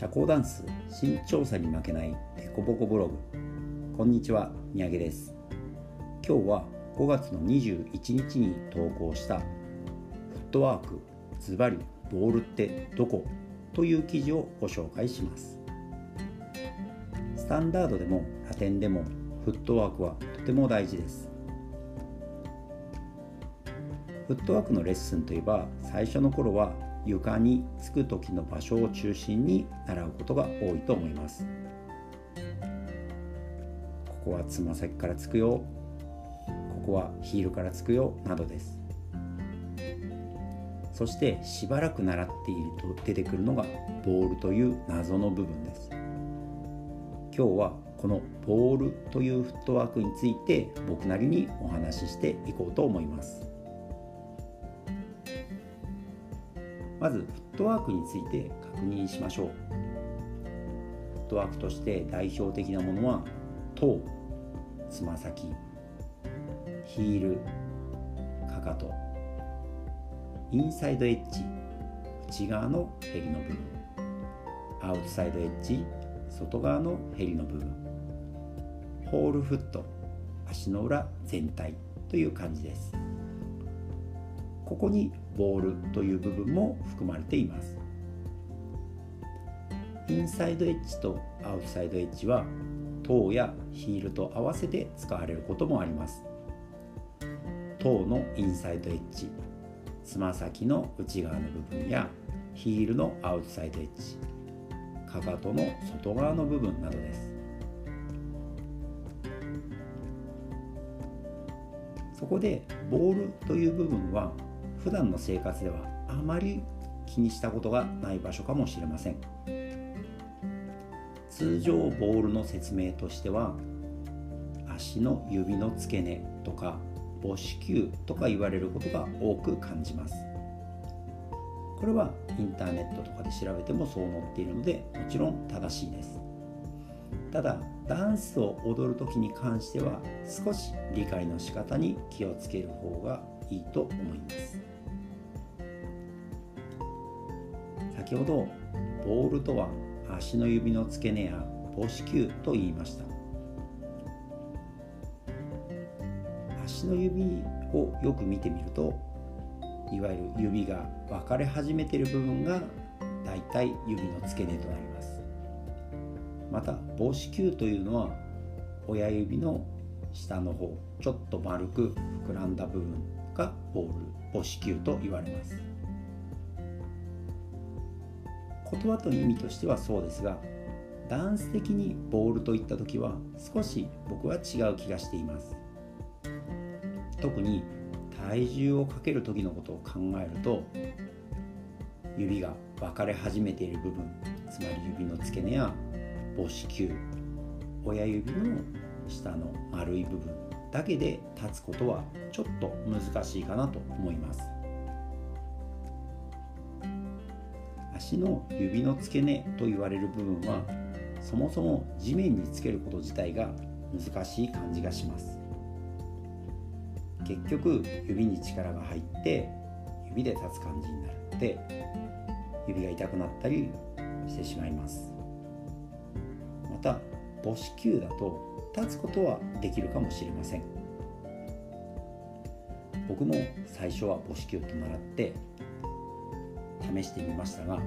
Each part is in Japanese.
社交ダンス身長差に負けないデコボコブログ。こんにちは三宅です。今日は5月の21日に投稿したフットワークズバリボールってどこ？という記事をご紹介します。スタンダードでもラテンでもフットワークはとても大事です。フットワークのレッスンといえば最初の頃は床につく時の場所を中心に習うことが多いと思います。ここはつま先からつくよ。ここはヒールからつくよ。などです。そしてしばらく習っていると出てくるのがボールという謎の部分です。今日はこのボールというフットワークについて僕なりにお話ししていこうと思います。まずフットワークについて確認しましょう。フットワークとして代表的なものは頭つま先ヒールかかとインサイドエッジ内側のヘリの部分アウトサイドエッジ外側のヘリの部分ホールフット足の裏全体という感じです。ここにボールという部分も含まれています。インサイドエッジとアウトサイドエッジは頭やヒールと合わせて使われることもあります。頭のインサイドエッジつま先の内側の部分やヒールのアウトサイドエッジかかとの外側の部分などです。そこでボールという部分は普段の生活ではあまり気にしたことがない場所かもしれません。通常ボールの説明としては足の指の付け根とか母子球とか言われることが多く感じます。これはインターネットとかで調べてもそう載っているのでもちろん正しいです。ただダンスを踊る時に関しては少し理解の仕方に気をつける方がいいと思います。先ほどボールとは足の指の付け根や母子球と言いました。足の指をよく見てみるといわゆる指が分かれ始めている部分がだいたい指の付け根となります。また母子球というのは親指の下の方ちょっと丸く膨らんだ部分がボール母子球と言われます。言葉と意味としてはそうですがダンス的にボールといった時は少し僕は違う気がしています。特に体重をかける時のことを考えると指が分かれ始めている部分つまり指の付け根や母子球親指の下の丸い部分だけで立つことはちょっと難しいかなと思います。足の指の付け根と言われる部分はそもそも地面につけること自体が難しい感じがします。結局指に力が入って指で立つ感じになって指が痛くなったりしてしまいます。また母子球だと立つことはできるかもしれません。僕も最初は母子球と習って試してみましたが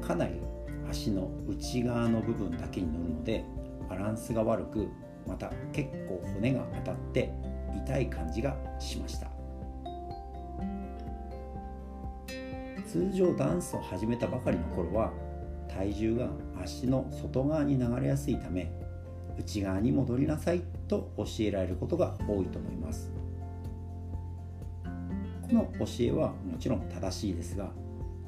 かなり足の内側の部分だけに乗るのでバランスが悪くまた結構骨が当たって痛い感じがしました。通常ダンスを始めたばかりの頃は体重が足の外側に流れやすいため内側に戻りなさいと教えられることが多いと思います。この教えはもちろん正しいですが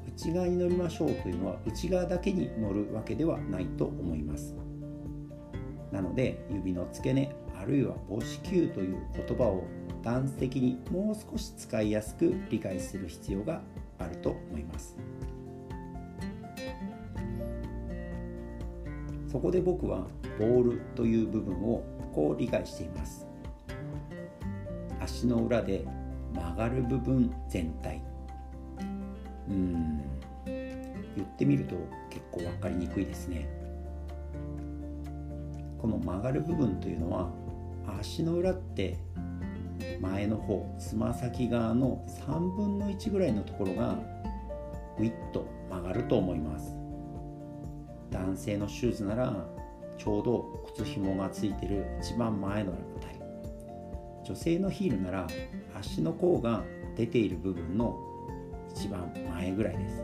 内側に乗りましょうというのは内側だけに乗るわけではないと思います。なので指の付け根あるいは母子球という言葉をダンス的にもう少し使いやすく理解する必要があると思います。そこで僕はボールという部分をこう理解しています。足の裏で曲がる部分全体うん。言ってみると結構分かりにくいですね。この曲がる部分というのは足の裏って前の方つま先側の3分の1ぐらいのところがウィッと曲がると思います。男性のシューズならちょうど靴紐がついてる一番前のあたり。女性のヒールなら足の甲が出ている部分の一番前ぐらいです。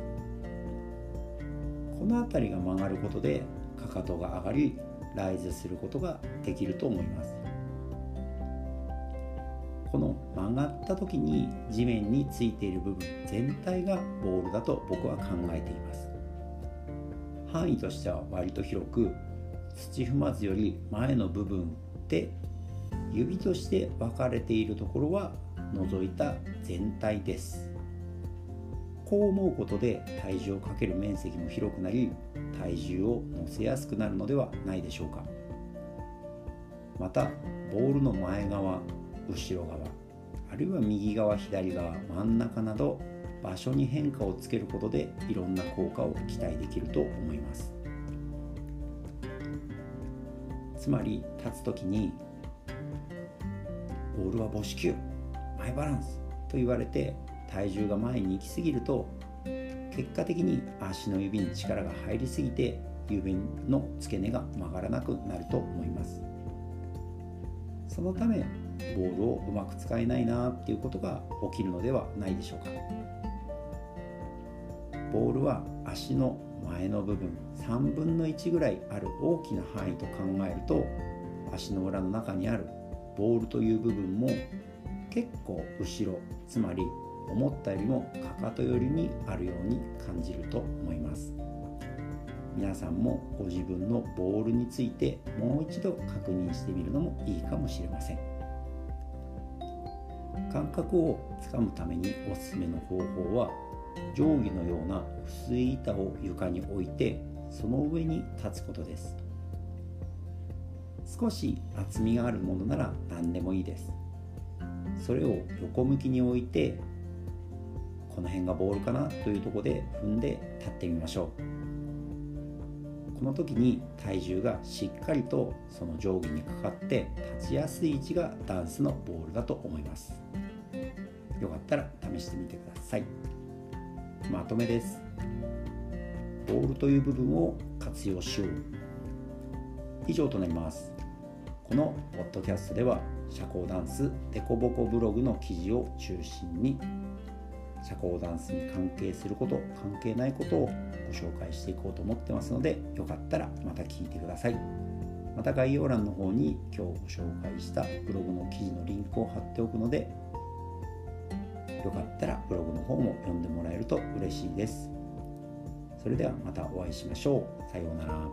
この辺りが曲がることでかかとが上がりライズすることができると思います。この曲がった時に地面についている部分全体がボールだと僕は考えています。範囲としては割と広く土踏まずより前の部分で指として分かれているところは除いた全体です。こう思うことで体重をかける面積も広くなり体重を乗せやすくなるのではないでしょうか。またボールの前側後ろ側あるいは右側左側真ん中など場所に変化をつけることでいろんな効果を期待できると思います。つまり立つ時にボールは母子球マイバランスと言われて体重が前に行き過ぎると結果的に足の指に力が入りすぎて指の付け根が曲がらなくなると思います。そのためボールをうまく使えないなっていうことが起きるのではないでしょうか。ボールは足の前の部分3分の1ぐらいある大きな範囲と考えると足の裏の中にあるボールという部分も結構後ろつまり思ったよりもかかと寄りにあるように感じると思います。皆さんもご自分のボールについてもう一度確認してみるのもいいかもしれません。感覚をつかむためにおすすめの方法は定規のような薄い板を床に置いてその上に立つことです。少し厚みがあるものなら何でもいいです。それを横向きに置いてこの辺がボールかなというところで踏んで立ってみましょう。この時に体重がしっかりとその定規にかかって立ちやすい位置がダンスのボールだと思います。よかったら試してみてください。まとめです。ボールという部分を活用しよう。以上となります。このポッドキャストでは社交ダンスデコボコブログの記事を中心に社交ダンスに関係すること関係ないことをご紹介していこうと思ってますのでよかったらまた聞いてください。また概要欄の方に今日ご紹介したブログの記事のリンクを貼っておくのでよかったらブログの方も読んでもらえると嬉しいです。それではまたお会いしましょう。さようなら。